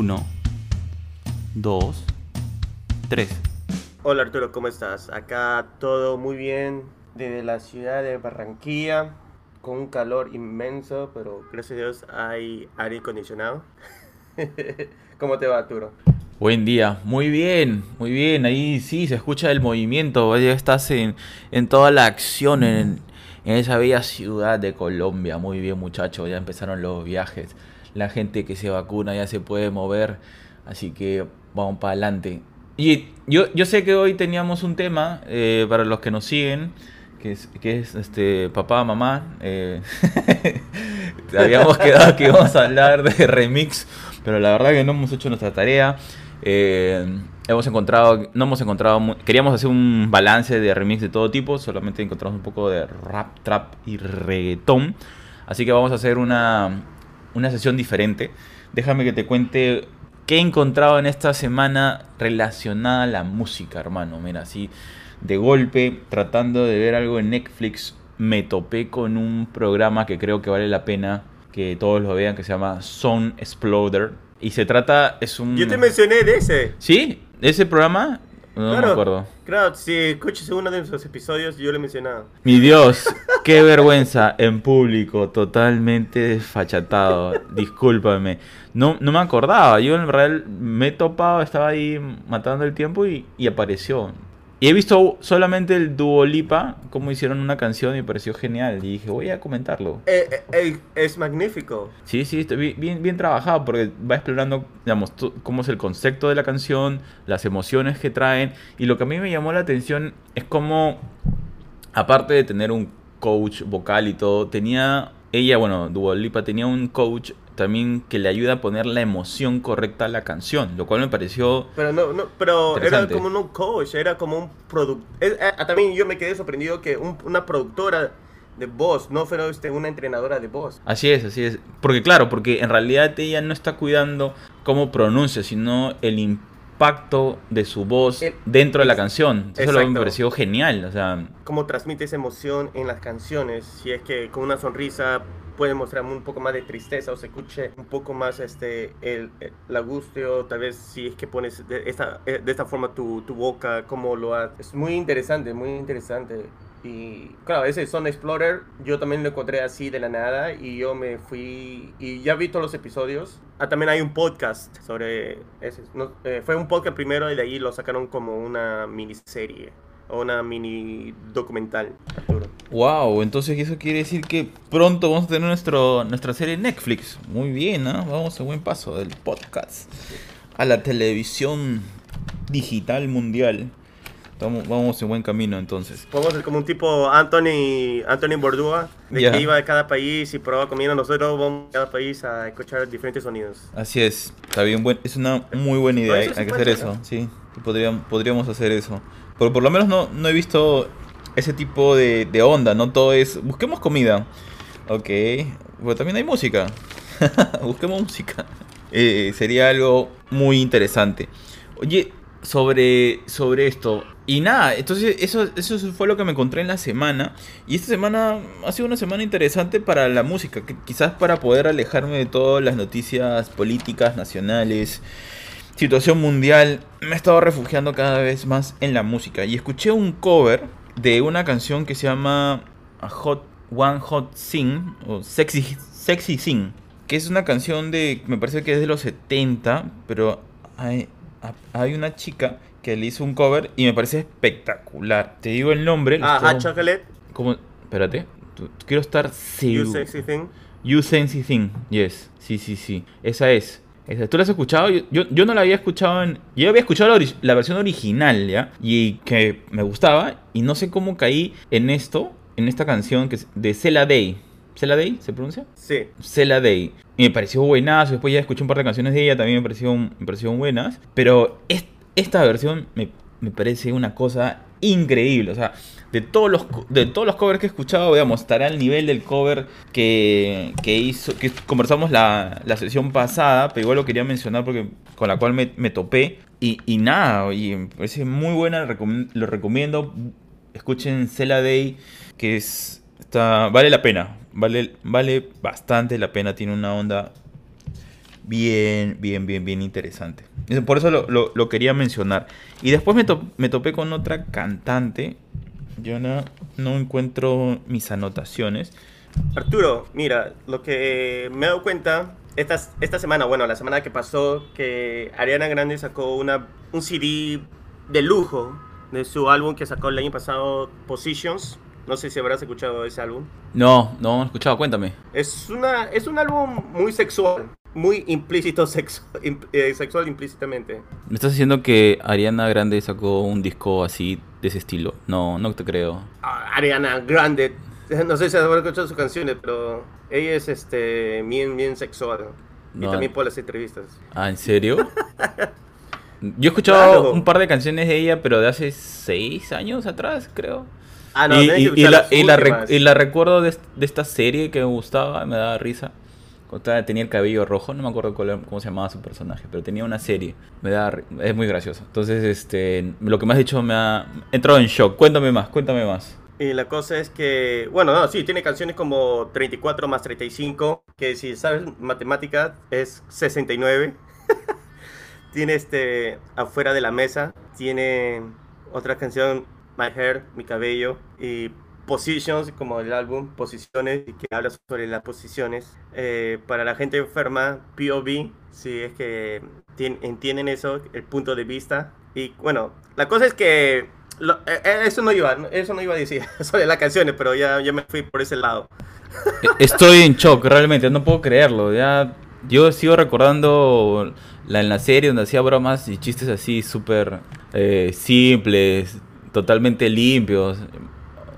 Uno, dos, tres. Hola Arturo, ¿cómo estás? Acá todo muy bien desde la ciudad de Barranquilla, con un calor inmenso, pero gracias a Dios hay aire acondicionado. ¿Cómo te va Arturo? Buen día, muy bien, muy bien. Ahí sí se escucha el movimiento. Ya estás en, en toda la acción en, en esa bella ciudad de Colombia. Muy bien, muchachos. Ya empezaron los viajes. La gente que se vacuna ya se puede mover. Así que vamos para adelante. Y yo, yo sé que hoy teníamos un tema eh, para los que nos siguen, que es, que es este papá, mamá. Eh, habíamos quedado que íbamos a hablar de remix, pero la verdad que no hemos hecho nuestra tarea. Eh, hemos encontrado, no hemos encontrado, queríamos hacer un balance de remix de todo tipo, solamente encontramos un poco de rap, trap y reggaetón. Así que vamos a hacer una, una sesión diferente. Déjame que te cuente qué he encontrado en esta semana relacionada a la música, hermano. Mira, así de golpe, tratando de ver algo en Netflix, me topé con un programa que creo que vale la pena que todos lo vean, que se llama Sound Exploder. Y se trata, es un... Yo te mencioné de ese. ¿Sí? ¿Ese programa? No Claro. me acuerdo. Claro, si escuchas uno de nuestros episodios, yo lo he mencionado. Mi Dios, qué vergüenza en público, totalmente desfachatado. Discúlpame. No, no me acordaba. Yo en realidad me he topado, estaba ahí matando el tiempo y, y apareció. Y he visto solamente el Duo Lipa, cómo hicieron una canción y me pareció genial. Y dije, voy a comentarlo. Eh, eh, es magnífico. Sí, sí, está bien, bien, trabajado porque va explorando, digamos, cómo es el concepto de la canción, las emociones que traen. Y lo que a mí me llamó la atención es cómo, aparte de tener un coach vocal y todo, tenía, ella, bueno, Dua Lipa tenía un coach también que le ayuda a poner la emoción correcta a la canción, lo cual me pareció... Pero no, no, pero era como un coach, era como un productor. también yo me quedé sorprendido que un- una productora de voz, no fue este, una entrenadora de voz. Así es, así es. Porque claro, porque en realidad ella no está cuidando cómo pronuncia, sino el impacto de su voz El- dentro de la canción. Eso es lo me pareció genial. O sea, Cómo transmite esa emoción en las canciones. Si es que con una sonrisa puede mostrar un poco más de tristeza o se escuche un poco más este el, el- tal vez si es que pones de esta, eh, de esta forma tu, tu boca, cómo lo haces. Es muy interesante, muy interesante. Y claro, ese Son Explorer yo también lo encontré así de la nada y yo me fui y ya vi todos los episodios. Ah, también hay un podcast sobre ese. no, eh, fue un podcast primero y de ahí lo sacaron como una miniserie o una mini documental. Wow, entonces eso quiere decir que pronto vamos a tener nuestro, nuestra serie en Netflix. Muy bien, ¿no? Vamos a buen paso del podcast a la televisión digital mundial. Vamos, vamos en buen camino entonces. Vamos a ser como un tipo Anthony, Anthony Bordua, de que iba a cada país y probaba comida. Nosotros vamos a cada país a escuchar diferentes sonidos. Así es, está bien, buen, es una muy buena idea, No, hay, eso sí hay que hacer ser, eso, ¿no? sí, podríamos, podríamos hacer eso. Pero por lo menos no, no he visto ese tipo de, onda, no todo es, busquemos comida, ok, pero también hay música, busquemos música, Eh, sería algo muy interesante. Oye, sobre, sobre esto, y nada, entonces eso, eso fue lo que me encontré en la semana. Y esta semana ha sido una semana interesante para la música, quizás para poder alejarme de todas las noticias políticas nacionales, situación mundial, me he estado refugiando cada vez más en la música. Y escuché un cover de una canción que se llama A Hot One Hot Sing, o Sexy, Sexy Sing, que es una canción de, me parece que es de los 70, pero hay, hay una chica que le hizo un cover y me parece espectacular. Te digo el nombre. Ah, estoy- Chocolate, ¿Cómo? Espérate. Quiero estar You seguro. Sexy Thing. You Sensy Thing. Yes. Sí, sí, sí. Esa es. ¿Tú la has escuchado? Yo, yo, no la había escuchado en... Yo había escuchado la, versión original, ¿ya? Y que me gustaba. Y no sé cómo caí en esto, en esta canción que es de Cela Day. ¿Cela Day se pronuncia? Sí. Cela Day. Y me pareció buenazo. Después ya escuché un par de canciones de ella, también me parecieron, me parecieron buenas. Pero esta versión me, me parece una cosa increíble. O sea, de todos los, de todos los covers que he escuchado, digamos, estará al nivel del cover que, que hizo, que conversamos la, la, sesión pasada, pero igual lo quería mencionar porque con la cual me, me topé. Y, y, nada, y me parece muy buena, lo recomiendo. Escuchen Cela Day, que es, está, vale la pena, vale, vale bastante la pena, tiene una onda bien, bien, bien, bien interesante. Por eso lo, lo, lo quería mencionar. Y después me, me topé con otra cantante yo no, no encuentro mis anotaciones. Arturo, mira, lo que me he dado cuenta esta, esta semana, bueno, la semana que pasó, que Ariana Grande sacó una, un CD de lujo de su álbum que sacó el año pasado, Positions. No sé si habrás escuchado ese álbum. No, no he escuchado, cuéntame. Es, una, es un álbum muy sexual muy implícito sexo, eh, sexual implícitamente. Me estás diciendo que Ariana Grande sacó un disco así de ese estilo. No, no te creo. Ah, Ariana Grande, no sé si has escuchado sus canciones, pero ella es este bien, bien sexual. Y también por las entrevistas. Ah, ¿en serio? Yo he escuchado un par de canciones de ella, pero de hace seis años atrás, creo. Ah, no, y, y, la, y, la, y, la, recuerdo de, de, esta serie que me gustaba, me daba risa tenía el cabello rojo, no me acuerdo cómo se llamaba su personaje, pero tenía una serie. Me da, es muy gracioso. Entonces, este, lo que me has dicho me ha entrado en shock. Cuéntame más, cuéntame más. Y la cosa es que, bueno, no, sí, tiene canciones como 34 más 35, que si sabes matemática es 69. tiene este, afuera de la mesa, tiene otra canción, My Hair, mi cabello, y Positions, como el álbum, Posiciones, y que habla sobre las posiciones. Eh, para la gente enferma, POV, si es que entienden eso, el punto de vista. Y bueno, la cosa es que eh, eh, eso no iba, eso no iba a decir sobre las canciones, pero ya, ya me fui por ese lado. Estoy en shock, realmente, no puedo creerlo. Ya, yo sigo recordando la, en la serie donde hacía bromas y chistes así súper simples, totalmente limpios.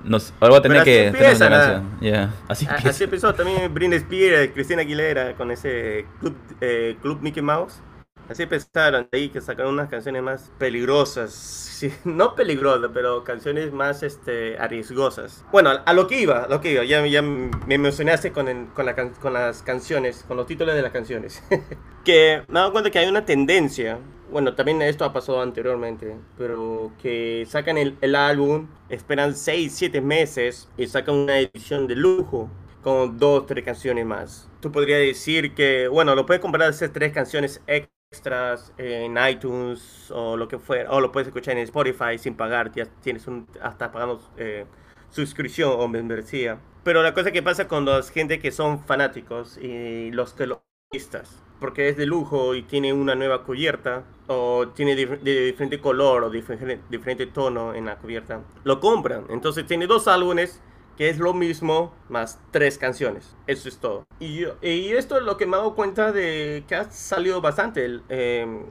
Nos, ahora voy a tener que tener una Así, así, empezó también Britney Spears, Cristina Aguilera con ese club, eh, club Mickey Mouse. Así empezaron ahí que sacaron unas canciones más peligrosas. no peligrosas, pero canciones más este, arriesgosas. Bueno, a, lo que iba, lo que iba. Ya, ya me emocionaste con, con, la, con las canciones, con los títulos de las canciones. que me he dado cuenta que hay una tendencia bueno, también esto ha pasado anteriormente, pero que sacan el, el álbum, esperan 6, 7 meses y sacan una edición de lujo con dos, tres canciones más. Tú podrías decir que, bueno, lo puedes comprar esas tres canciones extras en iTunes o lo que fuera, o lo puedes escuchar en Spotify sin pagar, ya tienes un, hasta pagando eh, suscripción o membresía. Pero la cosa que pasa con los gente que son fanáticos y los lo porque es de lujo y tiene una nueva cubierta o tiene de diferente color o diferente, diferente tono en la cubierta, lo compran. Entonces tiene dos álbumes que es lo mismo más tres canciones. Eso es todo. Y, y esto es lo que me he dado cuenta de que ha salido bastante em,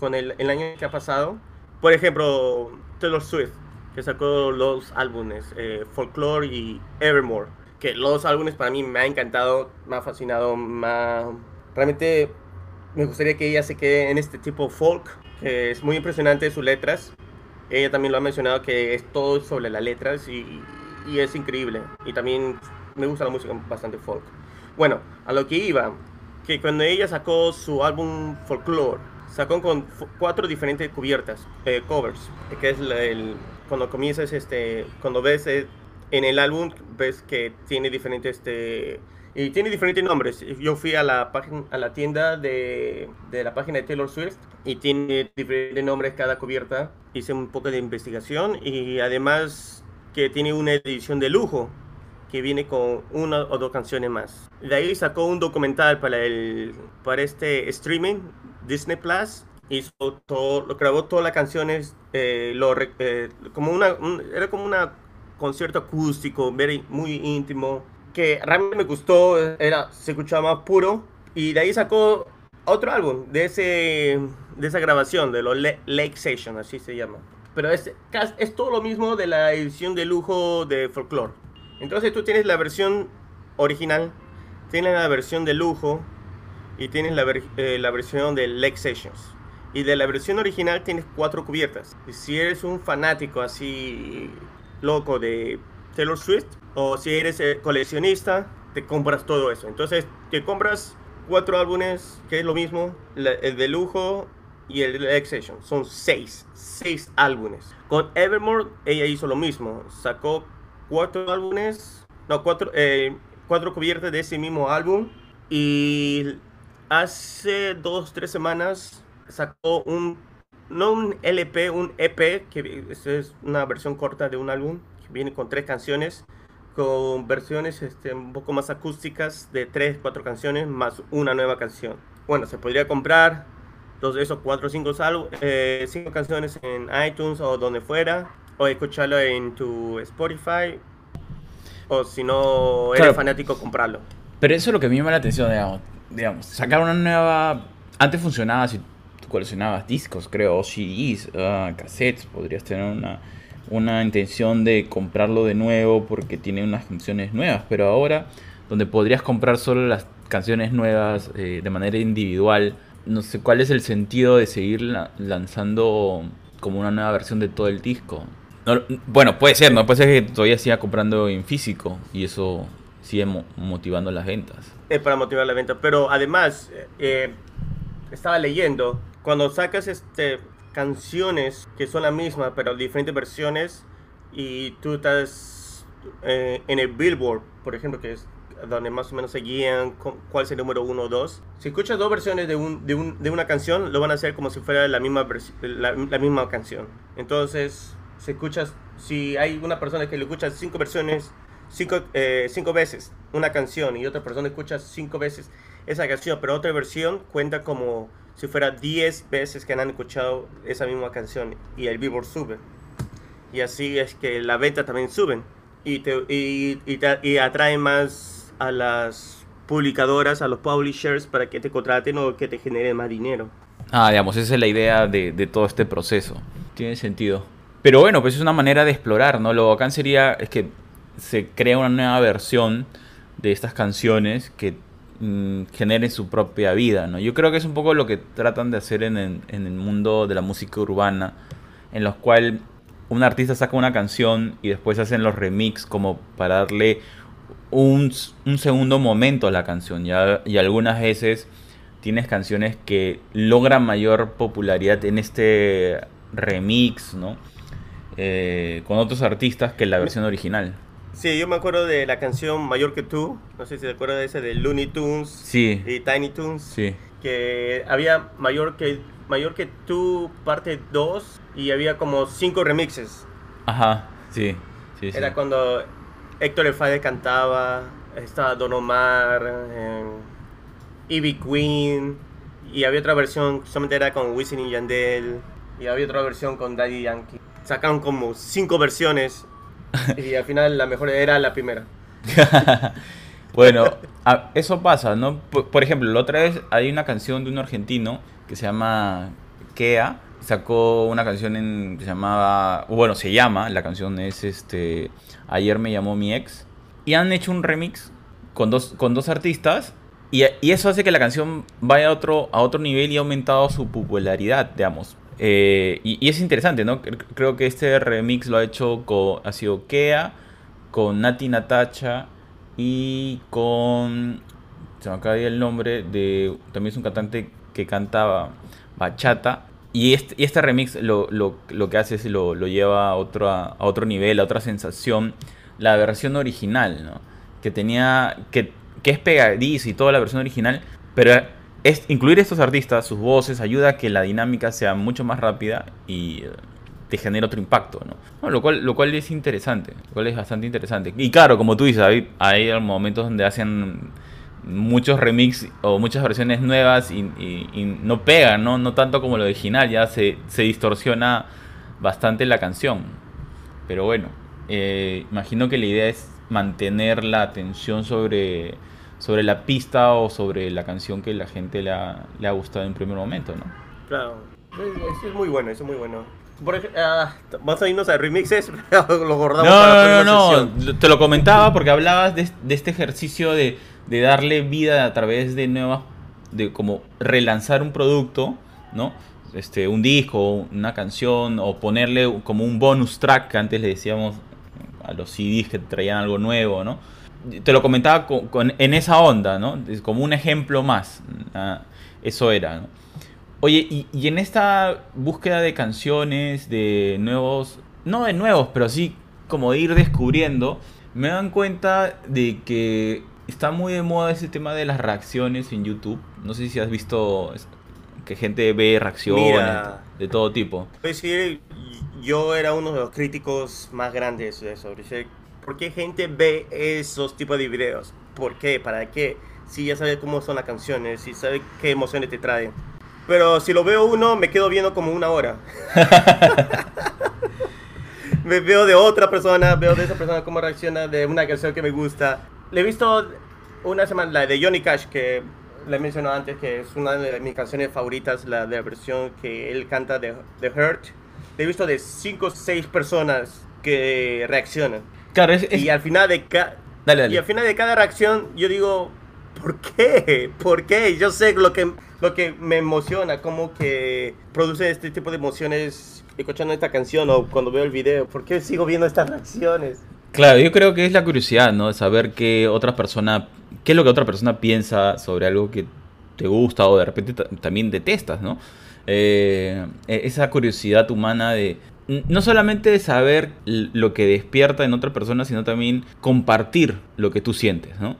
con el, el, año que ha pasado. Por ejemplo, Taylor Swift, que sacó los álbumes eh, Folklore y Evermore. Que los álbumes para mí me ha encantado, me ha fascinado, me ha Realmente me gustaría que ella se quede en este tipo folk, que es muy impresionante sus letras. Ella también lo ha mencionado que es todo sobre las letras y, es increíble. Y también me gusta la música bastante folk. Bueno, a lo que iba, que cuando ella sacó su álbum Folklore, sacó con cuatro diferentes cubiertas, eh, covers, que es cuando comienzas, este, cuando ves eh, en el álbum, ves que tiene diferentes este, y tiene diferentes nombres. Yo fui a la, página, a la tienda de, de la página de Taylor Swift y tiene diferentes nombres cada cubierta. Hice un poco de investigación y además que tiene una edición de lujo que viene con una o dos canciones más. De ahí sacó un documental para, el, para este streaming, Disney Plus. Hizo todo, grabó todas las canciones, eh, lo, eh, como una, era como un concierto acústico, muy íntimo que realmente me gustó, era, se escuchaba más puro. Y de ahí sacó otro álbum de, ese, de esa grabación, de los Lake Session, así se llama. Pero es, es todo lo mismo de la edición de lujo de Folklore. Entonces tú tienes la versión original, tienes la versión de lujo y tienes la, eh, la versión de Lake Sessions. Y de la versión original tienes cuatro cubiertas. Y si eres un fanático así loco de Taylor Swift, o si eres eh, coleccionista, te compras todo eso. Entonces te compras cuatro álbumes, que es lo mismo, el de lujo y el de Session. Son seis, seis álbumes. Con Evermore ella hizo lo mismo. Sacó cuatro álbumes, no, cuatro, eh, cuatro cubiertas de ese mismo álbum. Y hace dos, tres semanas sacó un, no un LP, un EP, que es una versión corta de un álbum, viene con tres canciones, con versiones este, un poco más acústicas de tres, cuatro canciones, más una nueva canción. Bueno, se podría comprar dos de esos cuatro o cinco, eh, cinco canciones en iTunes o donde fuera, o escucharlo en tu Spotify, o si no eres fanático, comprarlo. Pero eso es lo que me llama la atención, digamos. digamos sacar una nueva... Antes funcionaba si coleccionabas discos, creo, o CDs, uh, cassettes, podrías tener una, una intención de comprarlo de nuevo porque tiene unas canciones nuevas, pero ahora donde podrías comprar solo las canciones nuevas eh, de manera individual, no sé cuál es el sentido de seguir lanzando como una nueva versión de todo el disco. bueno, puede ser, ¿no? Puede ser que todavía siga comprando en físico y eso sigue motivando las ventas. Es para motivar la venta, pero además, eh, estaba leyendo, cuando sacas este, canciones que son la misma, pero diferentes versiones, y tú estás eh, en el Billboard, por ejemplo, que es donde más o menos se guían cuál es el número 1 o 2. Si escuchas dos versiones de, un, de, un, de, una canción, lo van a hacer como si fuera la misma, la misma canción. Entonces, si escuchas, si hay una persona que le escucha cinco versiones, cinco, eh, cinco veces una canción y otra persona escucha cinco veces esa canción, pero otra versión cuenta como si fuera 10 veces que han escuchado esa misma canción y el Billboard sube. Y así es que la venta también suben y, te, y, y, y atrae más a las publicadoras, a los publishers para que te contraten o que te generen más dinero. Ah, digamos, esa es la idea de, de todo este proceso. Tiene sentido. Pero bueno, pues es una manera de explorar, ¿no? Lo bacán sería es que se crea una nueva versión de estas canciones que mm, generen su propia vida, ¿no? Yo creo que es un poco lo que tratan de hacer en el, en mundo de la música urbana, en los cuales un artista saca una canción y después hacen los remix como para darle un, un segundo momento a la canción. Y algunas veces tienes canciones que logran mayor popularidad en este remix, ¿no? Eh, con otros artistas que la versión original. Sí, yo me acuerdo de la canción Mayor que tú. No sé si te acuerdas de esa de Looney Tunes sí. y Tiny Tunes. Sí. Que había Mayor que, Mayor que tú, parte 2, y había como cinco remixes. Ajá, sí. sí Era cuando Héctor Efade cantaba, estaba Don Omar, eh, Ivy Queen, y había otra versión, solamente era con Wisin y Yandel, y había otra versión con Daddy Yankee. Sacaron como cinco versiones y al final la mejor era la primera. bueno, eso pasa, ¿no? Por, ejemplo, la otra vez hay una canción de un argentino que se llama Kea. Sacó una canción en, que se llamaba, bueno, se llama, la canción es este, Ayer me llamó mi ex. Y han hecho un remix con dos, con dos artistas y, eso hace que la canción vaya a otro, a otro nivel y ha aumentado su popularidad, digamos. Eh, y, es interesante, ¿no? Creo que este remix lo ha hecho con, ha sido Kea, con Nati Natacha y con, se me acaba de el nombre, de, también es un cantante que cantaba bachata. Y este, y este remix lo, lo, lo, que hace es lo, lo lleva a otro, a otro nivel, a otra sensación. La versión original, ¿no? Que tenía, que, que es pegadiza y toda la versión original, pero incluir estos artistas, sus voces, ayuda a que la dinámica sea mucho más rápida y eh, te genere otro impacto, ¿no? lo, cual, lo cual es interesante, lo cual es bastante interesante. Y claro, como tú dices, hay, hay momentos donde hacen muchos remix o muchas versiones nuevas y, no pegan, ¿no? No tanto como lo original, ya se, se distorsiona bastante la canción. Pero bueno, eh, imagino que la idea es mantener la atención sobre sobre la pista o sobre la canción que la gente le ha, le ha gustado en primer momento, ¿no? Claro, eso es muy bueno, eso es muy bueno. Por ejemplo, ah, vamos a irnos a remixes, lo guardamos no, para la no, no, no, te lo comentaba porque hablabas de, de este ejercicio de, de darle vida a través de nuevas, de como relanzar un producto, ¿no? Este, un disco, una canción, o ponerle como un bonus track que antes le decíamos a los CDs que traían algo nuevo, ¿no? Te lo comentaba con- con- en esa onda, ¿no? Como un ejemplo más. ah, eso era, ¿no? Oye, y, y en esta búsqueda de canciones, de nuevos, no de nuevos, pero sí como de ir descubriendo, me dan cuenta de que está muy de moda ese tema de las reacciones en YouTube. No sé si has visto que gente ve reacciones de todo tipo. Sí, yo era uno de los críticos más grandes de eso. ¿Por qué gente ve esos tipos de videos? ¿Por qué? ¿Para qué? Si ya sabe cómo son las canciones, si sabe qué emociones te traen. Pero si lo veo uno, me quedo viendo como una hora. me veo de otra persona, veo de esa persona cómo reacciona de una canción que me gusta. Le he visto una semana, la de Johnny Cash, que le mencionó antes, que es una de mis canciones favoritas, la de la versión que él canta de, de Hurt. Le he visto de 5 o 6 personas que reaccionan. Claro, es, es- Y al final de cada... Dale, dale. Y al final de cada reacción yo digo, ¿por qué? ¿Por qué? Yo sé lo que, lo que me emociona, como que produce este tipo de emociones escuchando esta canción o cuando veo el video. ¿Por qué sigo viendo estas reacciones? Claro, yo creo que es la curiosidad, ¿no? De saber qué otra persona, qué es lo que otra persona piensa sobre algo que te gusta o de repente ta- también detestas, ¿no? Eh, e- esa curiosidad humana de no solamente saber lo que despierta en otra persona, sino también compartir lo que tú sientes, ¿no?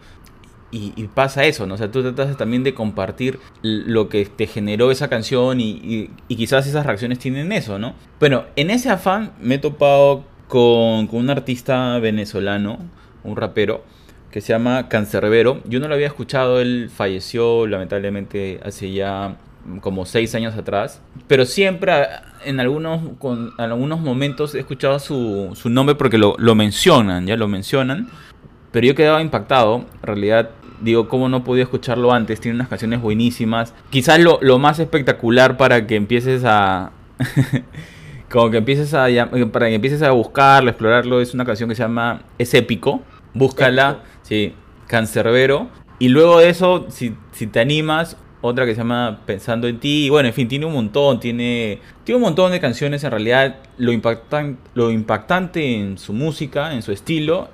Y, pasa eso, ¿no? O sea, tú tratas también de compartir lo que te generó esa canción y quizás esas reacciones tienen eso, ¿no? Bueno, en ese afán me he topado con, con un artista venezolano, un rapero, que se llama Cancerbero. Yo no lo había escuchado, él falleció lamentablemente hace ya como seis años atrás, pero siempre en algunos, con, en algunos momentos he escuchado su, su nombre porque lo, lo mencionan, ya lo mencionan. Pero yo quedaba impactado. En realidad, digo, ¿cómo no podía escucharlo antes? Tiene unas canciones buenísimas. Quizás lo, lo más espectacular para que empieces a. como que empieces a. llam- Para que empieces a buscarlo, explorarlo, es una canción que se llama Es épico. Búscala. Épico. Sí, Cancerbero. Y luego de eso, si, si te animas, otra que se llama Pensando en ti. Y bueno, en fin, tiene un montón, tiene, tiene un montón de canciones. En realidad, lo, impactan, lo impactante en su música, en su estilo,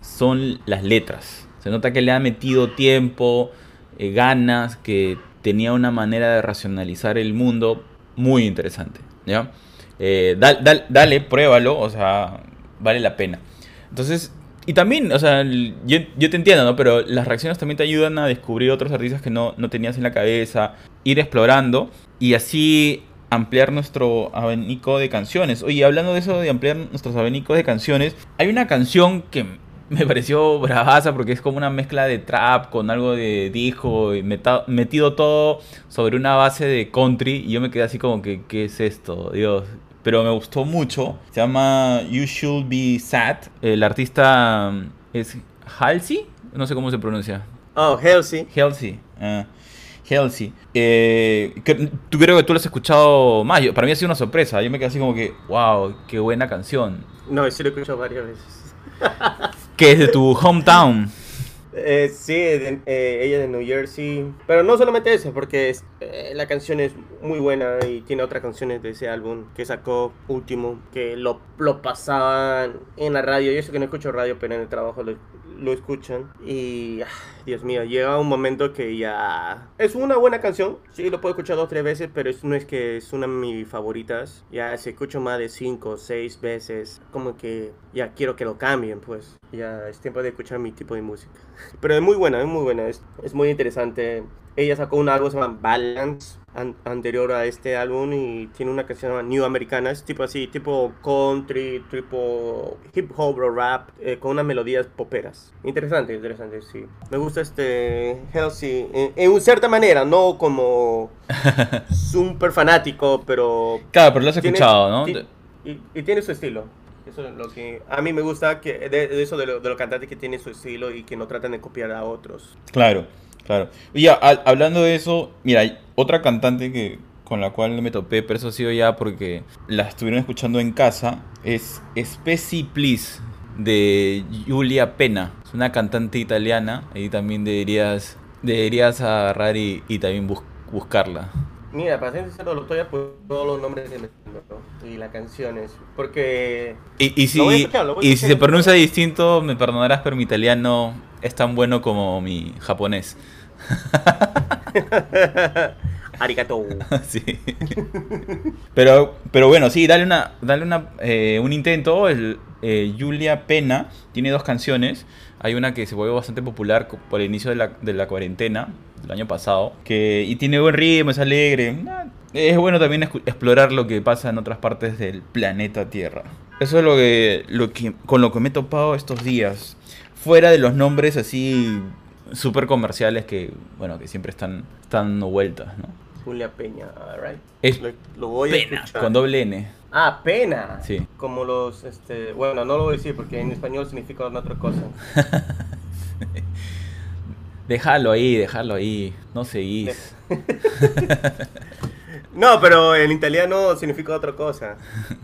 son las letras. Se nota que le ha metido tiempo, eh, ganas, que tenía una manera de racionalizar el mundo muy interesante. ¿ya? Eh, dal- dal- dale, pruébalo, o sea, vale la pena. Entonces, y también, o sea, yo, yo te entiendo, ¿no? Pero las reacciones también te ayudan a descubrir otros artistas que no, no tenías en la cabeza, ir explorando y así ampliar nuestro abanico de canciones. Oye, hablando de eso, de ampliar nuestros abanicos de canciones, hay una canción que me pareció bravaza porque es como una mezcla de trap con algo de disco y metido todo sobre una base de country y yo me quedé así como que, ¿qué es esto? Dios. Pero me gustó mucho. Se llama You Should Be Sad. El artista mm, es Halsey. No sé cómo se pronuncia. Oh, Halsey. Halsey. ah, Halsey. Eh, que- tú creo que tú lo has escuchado más. Yo- para mí ha sido una sorpresa. Yo me quedé así como que, wow, qué buena canción. No, sí lo he escuchado varias veces. Que es de tu hometown. Eh, sí, de- eh, ella de New Jersey. Pero no solamente eso, porque eh, la canción es muy buena y tiene otras canciones de ese álbum que sacó último, que lo, lo pasaban en la radio. Yo sé que no escucho radio, pero en el trabajo lo, lo escuchan. Y, ah, Dios mío, llega un momento que ya... Es una buena canción, sí, lo puedo escuchar dos o tres veces, pero es- no es que es una de mis favoritas. Ya si escucho más de cinco o seis veces, como que ya quiero que lo cambien, pues. Ya es tiempo de escuchar mi tipo de música. Pero es muy buena, es muy buena, es, es muy interesante. Ella sacó un álbum se llama Balance an- anterior a este álbum y tiene una canción llamada New Americana, es tipo así, tipo country, tipo hip hop o rap, eh, con unas melodías poperas. Interesante, interesante, sí. Me gusta este Halsey en, en cierta manera, no como súper fanático, pero... Claro, pero lo has tiene- escuchado, ¿no? ti- y, y tiene su estilo. Eso es lo que a mí me gusta, que de, de eso de, lo- de los cantantes que tienen su estilo y que no tratan de copiar a otros. Claro, claro. Y ya, hablando de eso, mira, hay otra cantante que con la cual me topé, pero eso ha sido ya porque la estuvieron escuchando en casa, es Speci Please de Giulia Pena. Es una cantante italiana, ahí también deberías, deberías agarrar y, y también bus- buscarla. Mira, para ser sincero, lo estoy todos los nombres ¿no? y las canciones. Porque. Y, y si, escuchar, y si se pronuncia distinto, me perdonarás, pero mi italiano es tan bueno como mi japonés. Arigato. Sí. Pero, pero bueno, sí, dale una, dale una, eh, un intento. El, eh, Julia Pena tiene dos canciones. Hay una que se volvió bastante popular por el inicio de la, de la cuarentena del año pasado. Que, y tiene buen ritmo, es alegre. Ah, Es bueno también explorar lo que pasa en otras partes del planeta Tierra. Eso es lo que, lo que, con lo que me he topado estos días. Fuera de los nombres así súper comerciales que, bueno, que siempre están, están dando vueltas, ¿no? Julia Peña, alright. Es Lo, lo voy a Pena, escuchar. con doble N. Ah, pena. Sí. Como los, este, bueno, no lo voy a decir porque en español significa otra cosa. Déjalo ahí, déjalo ahí. No seguís. No, pero en italiano significa otra cosa.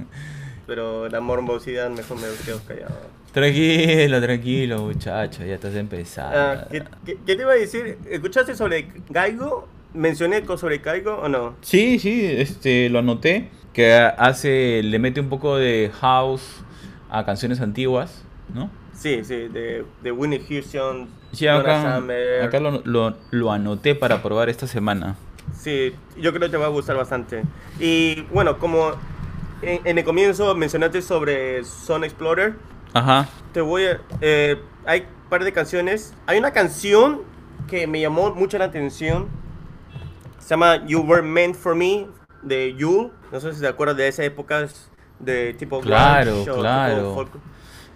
Pero la morbosidad mejor me quedo callado. Tranquilo, tranquilo, muchacho. Ya estás empezando. Ah, ¿qué, qué, qué te iba a decir? ¿Escuchaste sobre Gaigo? ¿Mencioné sobre Gaigo o no? Sí, sí, este, lo anoté. Que hace, le mete un poco de house a canciones antiguas, ¿no? Sí, sí, de, de Winnie Houston, Sí, acá, Summer. acá lo, lo, lo anoté para probar esta semana. Sí, yo creo que te va a gustar bastante. Y bueno, como en, en el comienzo mencionaste sobre Sun Explorer, Ajá. te voy a... eh, hay un par de canciones. Hay una canción que me llamó mucho la atención. Se llama You Were Meant For Me, de Yule. No sé si te acuerdas de esa época de tipo... Claro, tipo claro.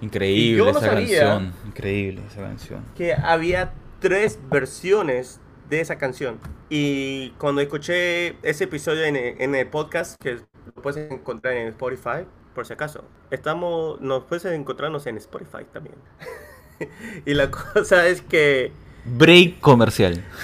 Y Increíble no esa canción. Increíble esa canción. que había tres versiones de esa canción. Y cuando escuché ese episodio en el, en el podcast, que lo puedes encontrar en Spotify, por si acaso, estamos, nos puedes encontrarnos en Spotify también. y la cosa es que Break comercial.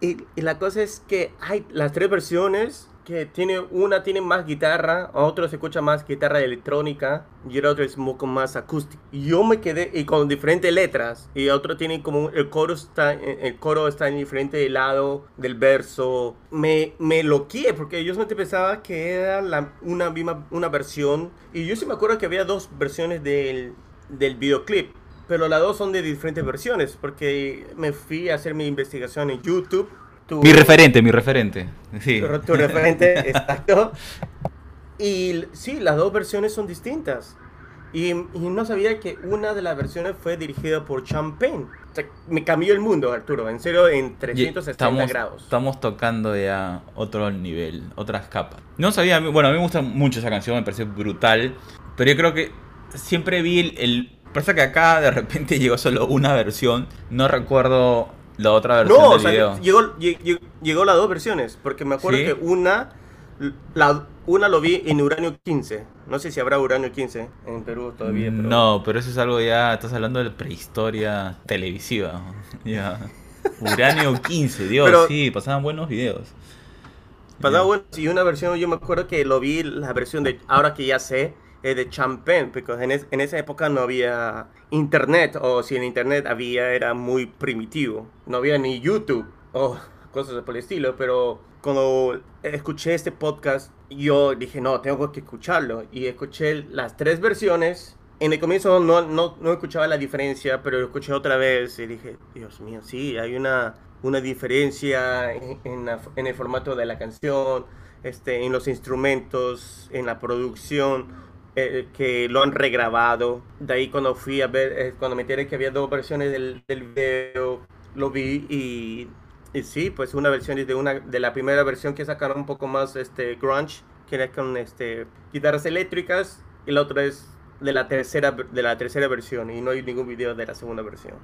Y, y la cosa es que hay las tres versiones que tiene una tiene más guitarra, otro se escucha más guitarra electrónica y el otro es poco más acústico. Yo me quedé y con diferentes letras y otro tiene como el coro está el coro está en diferente lado del verso. Me me loqué porque yo solamente pensaba que era la, una misma una versión y yo sí me acuerdo que había dos versiones del del videoclip. Pero las dos son de diferentes versiones, porque me fui a hacer mi investigación en YouTube. Tu- Mi referente, mi referente. Sí. tu, tu referente, exacto. Y sí, las dos versiones son distintas. Y, y no sabía que una de las versiones fue dirigida por Champagne. O sea, me cambió el mundo, Arturo. En serio, en 360 estamos, grados. Estamos tocando ya otro nivel, otras capas. No sabía, bueno, a mí me gusta mucho esa canción, me parece brutal. Pero yo creo que siempre vi el... el pasa que acá de repente llegó solo una versión. No recuerdo la otra versión No, o del sea, video. llegó, lle- lle- llegó las dos versiones. Porque me acuerdo ¿Sí? que una, la, una lo vi en Uranio 15. No sé si habrá Uranio 15 en Perú todavía. Pero... No, pero eso es algo ya, estás hablando de prehistoria televisiva. Ya. Uranio 15, Dios, Pero- sí, pasaban buenos videos. Pasaba Ya. bueno, sí, una versión, yo me acuerdo que lo vi, la versión de, ahora que ya sé, es de Champagne, porque en, es- en esa época no había internet, o si en internet había, era muy primitivo. No había ni YouTube, o cosas por el estilo, pero cuando escuché este podcast, yo dije, no, tengo que escucharlo, y escuché las tres versiones. En el comienzo no, no, no escuchaba la diferencia, pero lo escuché otra vez y dije, Dios mío, sí, hay una, una diferencia en, en el formato de la canción, este, en los instrumentos, en la producción, eh, que lo han regrabado. De ahí cuando fui a ver, eh, cuando me enteré que había dos versiones del, del video, lo vi y, y sí, pues una versión de, una, de la primera versión que sacaron un poco más este, grunge, que era con este, guitarras eléctricas, y la otra es de la tercera, de la tercera versión, y no hay ningún video de la segunda versión.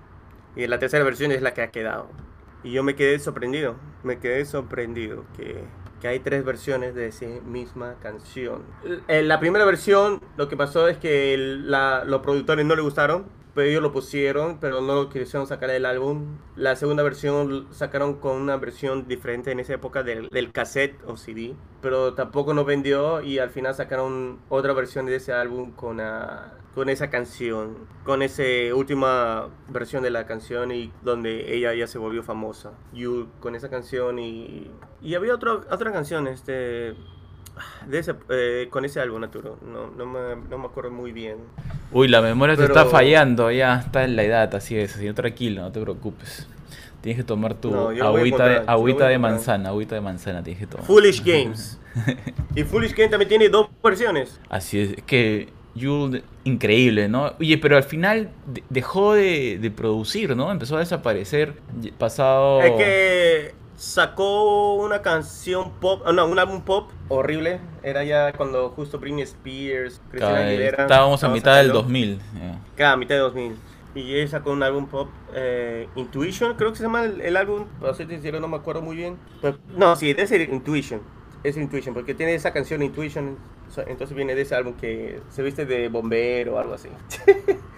Y la tercera versión es la que ha quedado. Y yo me quedé sorprendido, me quedé sorprendido que que hay tres versiones de esa misma canción. En la primera versión, lo que pasó es que la, los productores no le gustaron, pero ellos lo pusieron, pero no lo quisieron sacar del álbum. La segunda versión sacaron con una versión diferente en esa época del, del cassette o CD, pero tampoco nos vendió y al final sacaron otra versión de ese álbum con, a, con esa canción, con esa última versión de la canción y donde ella ya se volvió famosa. You con esa canción y, y había otro, otra canción, este de ese, eh, con ese álbum, Naturo. No, no, me, no me acuerdo muy bien. Uy, la memoria te está fallando, ya está en la edad, así es, así tranquilo, no te preocupes. Tienes que tomar tu agüita, de, agüita de manzana, agüita de manzana tienes que tomar. Foolish Games. y Foolish Games también tiene dos versiones. Así es, que Yule, increíble, ¿no? Oye, pero al final dejó de, de, producir, ¿no? Empezó a desaparecer pasado... Es que sacó una canción pop, no, un álbum pop horrible. Era ya cuando justo Britney Spears, Cristina Aguilera. Estábamos a mitad del 2000. Cada mitad de 2000. Y ella sacó un álbum pop, eh, Intuition, creo que se llama el, álbum. Para ser sincero, no me acuerdo muy bien. no, sí, debe ser Intuition. Es Intuition, porque tiene esa canción Intuition. Entonces viene de ese álbum que se viste de bombero o algo así.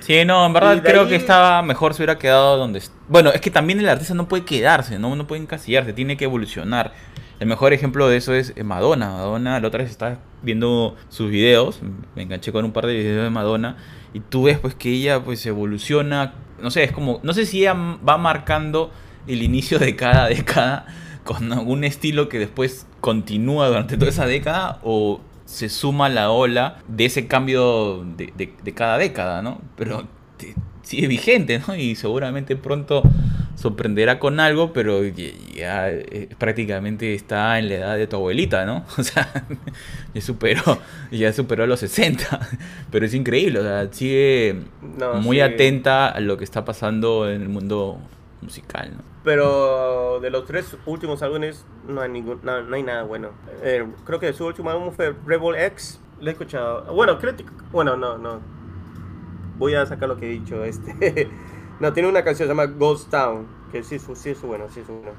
Sí, no, en verdad creo que estaba mejor si hubiera quedado donde... Bueno, es que también el artista no puede quedarse, ¿no? No puede encasillarse, tiene que evolucionar. El mejor ejemplo de eso es Madonna. Madonna, la otra vez estaba viendo sus videos, me enganché con un par de videos de Madonna, y tú ves pues que ella pues evoluciona, no sé, es como, no sé si ella va marcando el inicio de cada década con un estilo que después continúa durante toda esa década o se suma la ola de ese cambio de, cada década, ¿no? Pero sigue vigente, ¿no? Y seguramente pronto sorprenderá con algo, pero ya, eh, prácticamente está en la edad de tu abuelita, ¿no? O sea, ya superó, ya superó los 60, pero es increíble, o sea, sigue muy atenta a lo que está pasando en el mundo musical, ¿no? Pero de los tres últimos álbumes no hay, ningún, no, hay nada bueno. Eh, creo que su último álbum fue Rebel X. Lo he escuchado. Bueno, creo Bueno, no, no. Voy a sacar lo que he dicho. Este. no, tiene una canción que se llama Ghost Town. Que sí, sí es bueno, sí es bueno.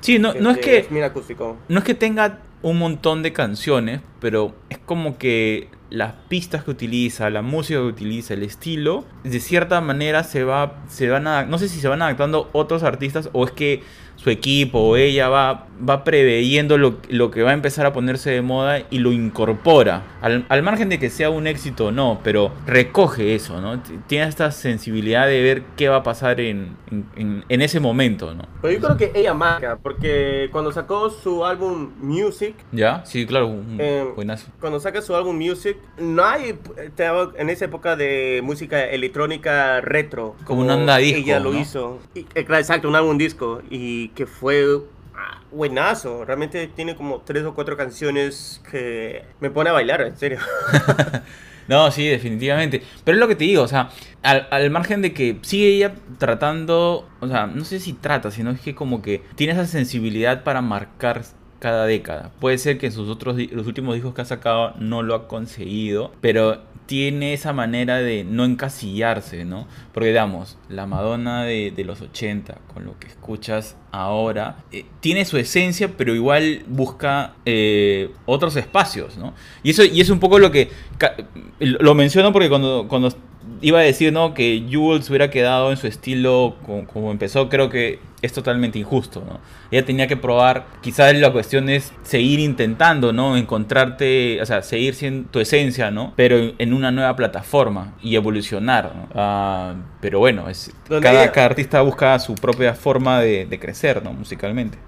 Sí, no, no es que. Es acústico. No es que tenga un montón de canciones, pero es como que las pistas que utiliza, la música que utiliza, el estilo, de cierta manera se va, se van a, no sé si se van adaptando otros artistas o es que su equipo o ella va, va preveyendo lo, lo, que va a empezar a ponerse de moda y lo incorpora. Al, margen de que sea un éxito o no, pero recoge eso, ¿no? Tiene esta sensibilidad de ver qué va a pasar en, en, ese momento, ¿no? Pero yo creo que ella marca, porque cuando sacó su álbum Music. Ya, sí, claro, eh, Cuando saca su álbum Music, no hay en esa época de música electrónica retro. Como, una onda disco. Ella lo hizo. Exacto, un álbum disco. Y que fue ah, buenazo. Realmente tiene como tres o cuatro canciones que me pone a bailar, en serio. no, sí, definitivamente. Pero es lo que te digo, o sea, al, margen de que sigue ella tratando, o sea, no sé si trata, sino es que como que tiene esa sensibilidad para marcar cada década. Puede ser que en sus otros los últimos discos que ha sacado no lo ha conseguido, pero tiene esa manera de no encasillarse, ¿no? Porque digamos, la Madonna de, los 80, con lo que escuchas ahora, eh, tiene su esencia, pero igual busca eh, otros espacios, ¿no? Y eso y es un poco lo que... Lo menciono porque cuando, cuando iba a decir, ¿no? Que Jules hubiera quedado en su estilo como, empezó, creo que es totalmente injusto, ¿no? Ella tenía que probar, quizás la cuestión es seguir intentando, ¿no? Encontrarte, o sea, seguir siendo tu esencia, ¿no? Pero en una nueva plataforma y evolucionar, ¿no? Ah, pero bueno, es, cada, artista busca su propia forma de, de crecer, ¿no? Musicalmente.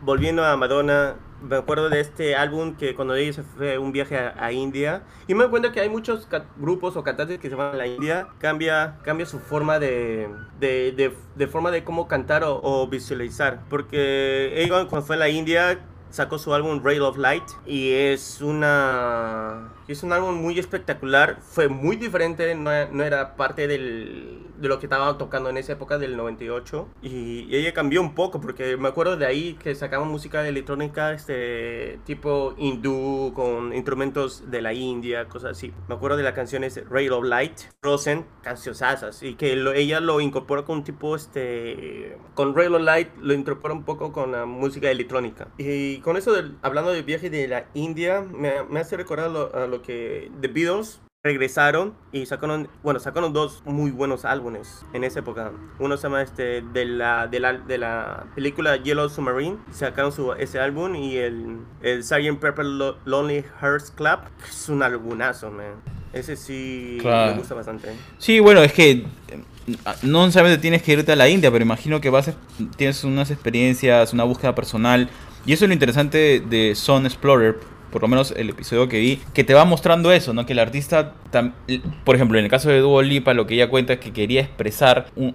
Volviendo a Madonna, me acuerdo de este álbum que cuando ella fue un viaje a, India y me cuenta que hay muchos grupos o cantantes que se van a la India cambia cambia su forma de de, de, forma de cómo cantar o, visualizar porque ella cuando fue a la India sacó su álbum Rail of Light y es una es un álbum muy espectacular, fue muy diferente, no, era parte del, de lo que estaba tocando en esa época del 98 y, ella cambió un poco porque me acuerdo de ahí que sacaba música electrónica este tipo hindú con instrumentos de la India, cosas así. Me acuerdo de las canciones Rail of Light, Frozen, cancionesas y que ella lo incorpora con un tipo este con Rail of Light lo incorpora un poco con la música electrónica. Y con eso hablando del viaje de la India me, me hace recordar a lo que The Beatles regresaron y sacaron, bueno, sacaron dos muy buenos álbumes en esa época. Uno se llama este de la de la, de la película Yellow Submarine, sacaron su, ese álbum y el el Sgt. Pepper Lonely Hearts Club es un albumazo, man. Ese sí me gusta bastante. Sí, bueno, es que no necesariamente tienes que irte a la India, pero imagino que vas tienes unas experiencias, una búsqueda personal y eso es lo interesante de Son Explorer por lo menos el episodio que vi, que te va mostrando eso, ¿no? Que el artista, por ejemplo, en el caso de Duo Lipa, lo que ella cuenta es que quería expresar un,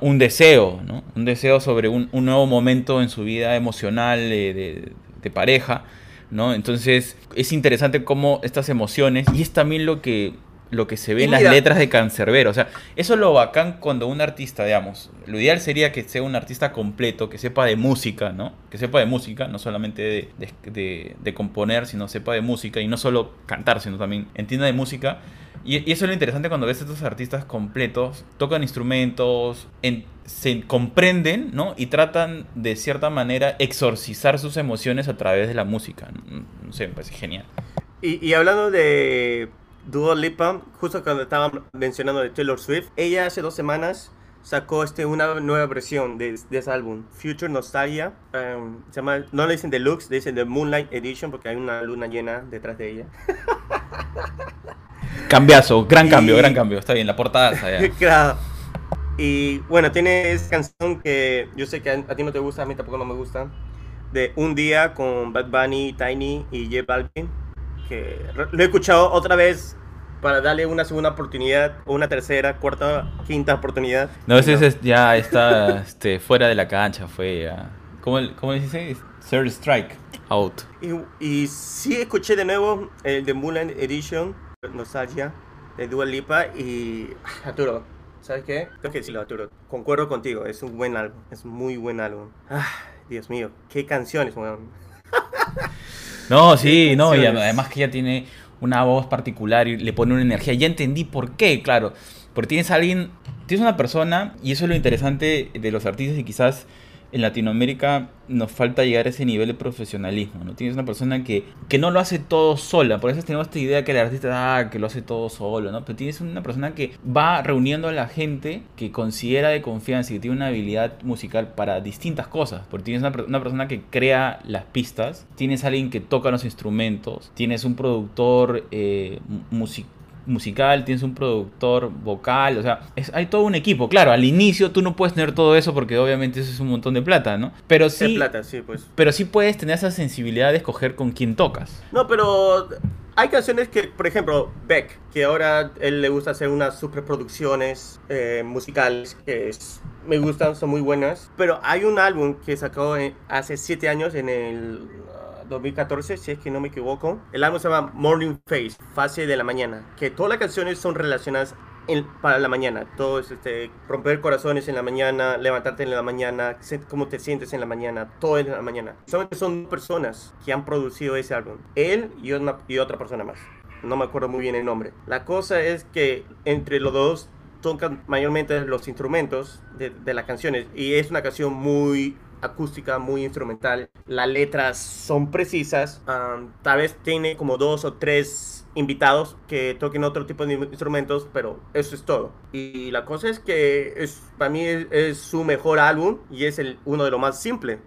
un deseo, ¿no? Un deseo sobre un, nuevo momento en su vida emocional de, de pareja, ¿no? Entonces es interesante cómo estas emociones, y es también lo que lo que se ve en las letras de Cancerbero. O sea, eso es lo bacán cuando un artista, digamos, lo ideal sería que sea un artista completo, que sepa de música, ¿no? Que sepa de música, no solamente de, componer, sino sepa de música y no solo cantar, sino también entienda de música. Y, eso es lo interesante cuando ves a estos artistas completos, tocan instrumentos, se comprenden, ¿no? Y tratan de cierta manera exorcizar sus emociones a través de la música. No, sé, me parece genial. y hablando de Dua Lipa, justo cuando estaba mencionando de Taylor Swift, ella hace dos semanas sacó este, una nueva versión de, ese álbum, Future Nostalgia. Um, se llama, no le dicen Deluxe, le dicen The Moonlight Edition porque hay una luna llena detrás de ella. Cambiazo, gran cambio, gran cambio. Está bien, la portada claro. Y bueno, tiene esa canción que yo sé que a, a, ti no te gusta, a mí tampoco no me gusta. De Un Día con Bad Bunny, Tiny y J Balvin lo he escuchado otra vez para darle una segunda oportunidad, una tercera, cuarta, quinta oportunidad. No, ese ya está este, fuera de la cancha, fue ya. ¿Cómo, cómo dice? Third strike, out. Y, y sí escuché de nuevo el de Mulan Edition, Nostalgia, de Dua Lipa y ah, Arturo. ¿Sabes qué? Tengo que decirlo, Arturo. Concuerdo contigo, es un buen álbum, es muy buen álbum. Ah, Dios mío, qué canciones, weón. No, sí, no, y además que ella tiene una voz particular y le pone una energía. Ya entendí por qué, claro. Porque tienes a alguien, tienes una persona, y eso es lo interesante de los artistas y quizás en Latinoamérica nos falta llegar a ese nivel de profesionalismo, ¿no? Tienes una persona que, que no lo hace todo sola, por eso tenemos esta idea que el artista, ah, que lo hace todo solo, ¿no? Pero tienes una persona que va reuniendo a la gente que considera de confianza y que tiene una habilidad musical para distintas cosas, porque tienes una, persona que crea las pistas, tienes alguien que toca los instrumentos, tienes un productor eh, musical musical, tienes un productor vocal, o sea, es, hay todo un equipo. Claro, al inicio tú no puedes tener todo eso porque obviamente eso es un montón de plata, ¿no? Pero sí, plata, sí, pues. Pero sí puedes tener esa sensibilidad de escoger con quién tocas. No, pero hay canciones que, por ejemplo, Beck, que ahora él le gusta hacer unas superproducciones eh, musicales que me gustan, son muy buenas. Pero hay un álbum que sacó hace siete años en el 2014, si es que no me equivoco. El álbum se llama Morning Face, fase de la mañana, que todas las canciones son relacionadas para la mañana. Todo es este, romper corazones en la mañana, levantarte en la mañana, cómo te sientes en la mañana, todo en la mañana. Solamente son personas que han producido ese álbum. Él y, una, y otra persona más. No me acuerdo muy bien el nombre. La cosa es que entre los dos tocan mayormente los instrumentos de, de las canciones y es una canción muy acústica, muy instrumental. Las letras son precisas. tal vez tiene como dos o tres invitados que toquen otro tipo de instrumentos, pero eso es todo. Y la cosa es que es, para mí es, su mejor álbum y es el, uno de los más simples.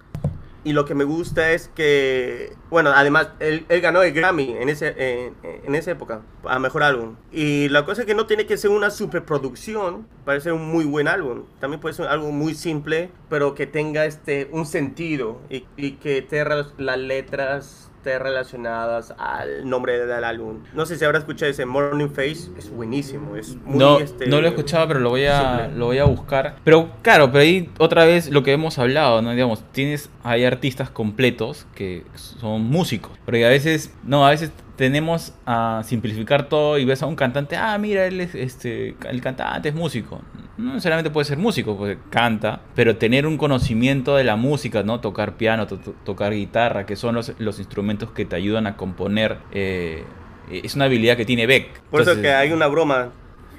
Y lo que me gusta es que, bueno, además, él, ganó el Grammy en, ese, en, esa época, a mejor álbum. Y la cosa es que no tiene que ser una superproducción para ser un muy buen álbum. También puede ser algo muy simple, pero que tenga este, un sentido y, y que tenga las letras este, relacionadas al nombre del álbum. No sé si habrá escuchado ese Morning Face, es buenísimo, es muy, no, este, no lo he escuchado, pero lo voy a simple. lo voy a buscar. Pero claro, pero ahí otra vez lo que hemos hablado, ¿no? Digamos, tienes hay artistas completos que son músicos, porque a veces no, a veces tenemos a simplificar todo y ves a un cantante, ah, mira, él es este el cantante es músico. No necesariamente puede ser músico, porque canta, pero tener un conocimiento de la música, ¿no? Tocar piano, to- to- tocar guitarra, que son los, los instrumentos que te ayudan a componer, eh, es una habilidad que tiene Beck. Por eso que hay una broma.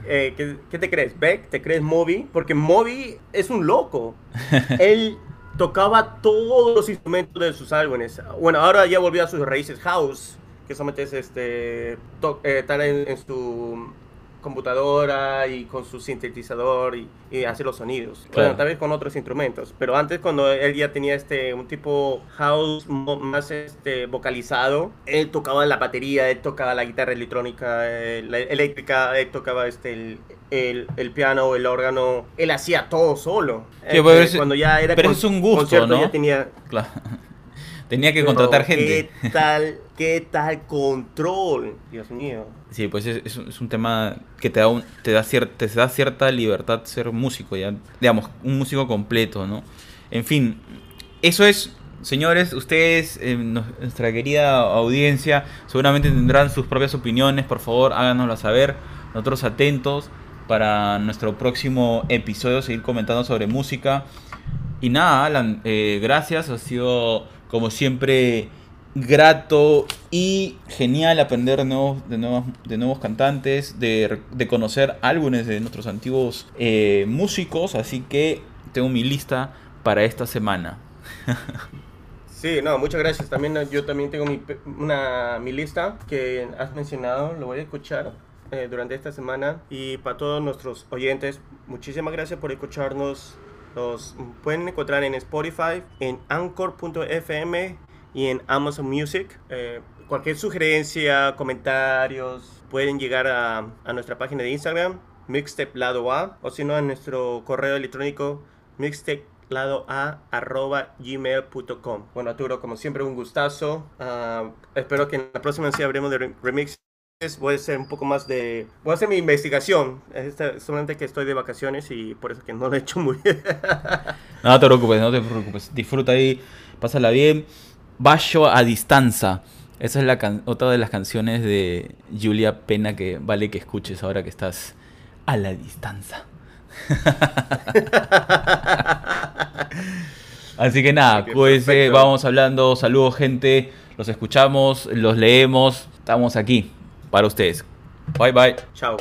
Eh, ¿qué, qué te crees? ¿Beck? ¿Te crees Moby? Porque Moby es un loco. Él tocaba todos los instrumentos de sus álbumes. Bueno, ahora ya volvió a sus raíces house, que solamente es este, to- eh, en su computadora y con su sintetizador y, y hace los sonidos. Claro. Bueno, tal vez con otros instrumentos. Pero antes cuando él ya tenía este un tipo house más este vocalizado, él tocaba la batería, él tocaba la guitarra electrónica, eh, la eléctrica, él tocaba este el, el, el piano, el órgano, él hacía todo solo. Sí, Eh, pero es- cuando ya era pero con- es un gusto, ¿no? ya tenía Claro. Tenía que contratar pero gente. ¿Qué tal, qué tal control? Dios mío. Sí, pues es, es un- es un tema que te da, un- te, da cier- te da cierta libertad ser músico, ya, digamos, un músico completo, ¿no? En fin, eso es, señores, ustedes, eh, nuestra querida audiencia, seguramente tendrán sus propias opiniones, por favor, háganoslas saber, nosotros atentos para nuestro próximo episodio, seguir comentando sobre música. Y nada, Alan, eh, gracias, ha sido como siempre grato y genial aprender de nuevos, de nuevos, de nuevos cantantes, de, de conocer álbumes de nuestros antiguos eh, músicos, así que tengo mi lista para esta semana. Sí, no, muchas gracias. También yo también tengo mi, una, mi lista que has mencionado, lo voy a escuchar eh, durante esta semana. Y para todos nuestros oyentes, muchísimas gracias por escucharnos. Los pueden encontrar en Spotify, en anchor.fm y en Amazon Music. Eh, cualquier sugerencia, comentarios, pueden llegar a, nuestra página de Instagram, mixtape lado A, o si no, a nuestro correo electrónico, mixtape lado a arroba gmail.com bueno Arturo como siempre un gustazo. Ah, espero que en la próxima sí hablemos de re- remixes voy a hacer un poco más de voy a hacer mi investigación Esta- solamente que estoy de vacaciones y por eso que no lo he hecho muy bien No te preocupes, no te preocupes. Disfruta ahí, pásala bien. Bayo a distancia. Esa es la can- otra de las canciones de Julia Pena que vale que escuches ahora que estás a la distancia. Así que nada, cuídense, perfecto. vamos hablando. Saludos, gente. Los escuchamos, los leemos. Estamos aquí para ustedes. Bye bye. chao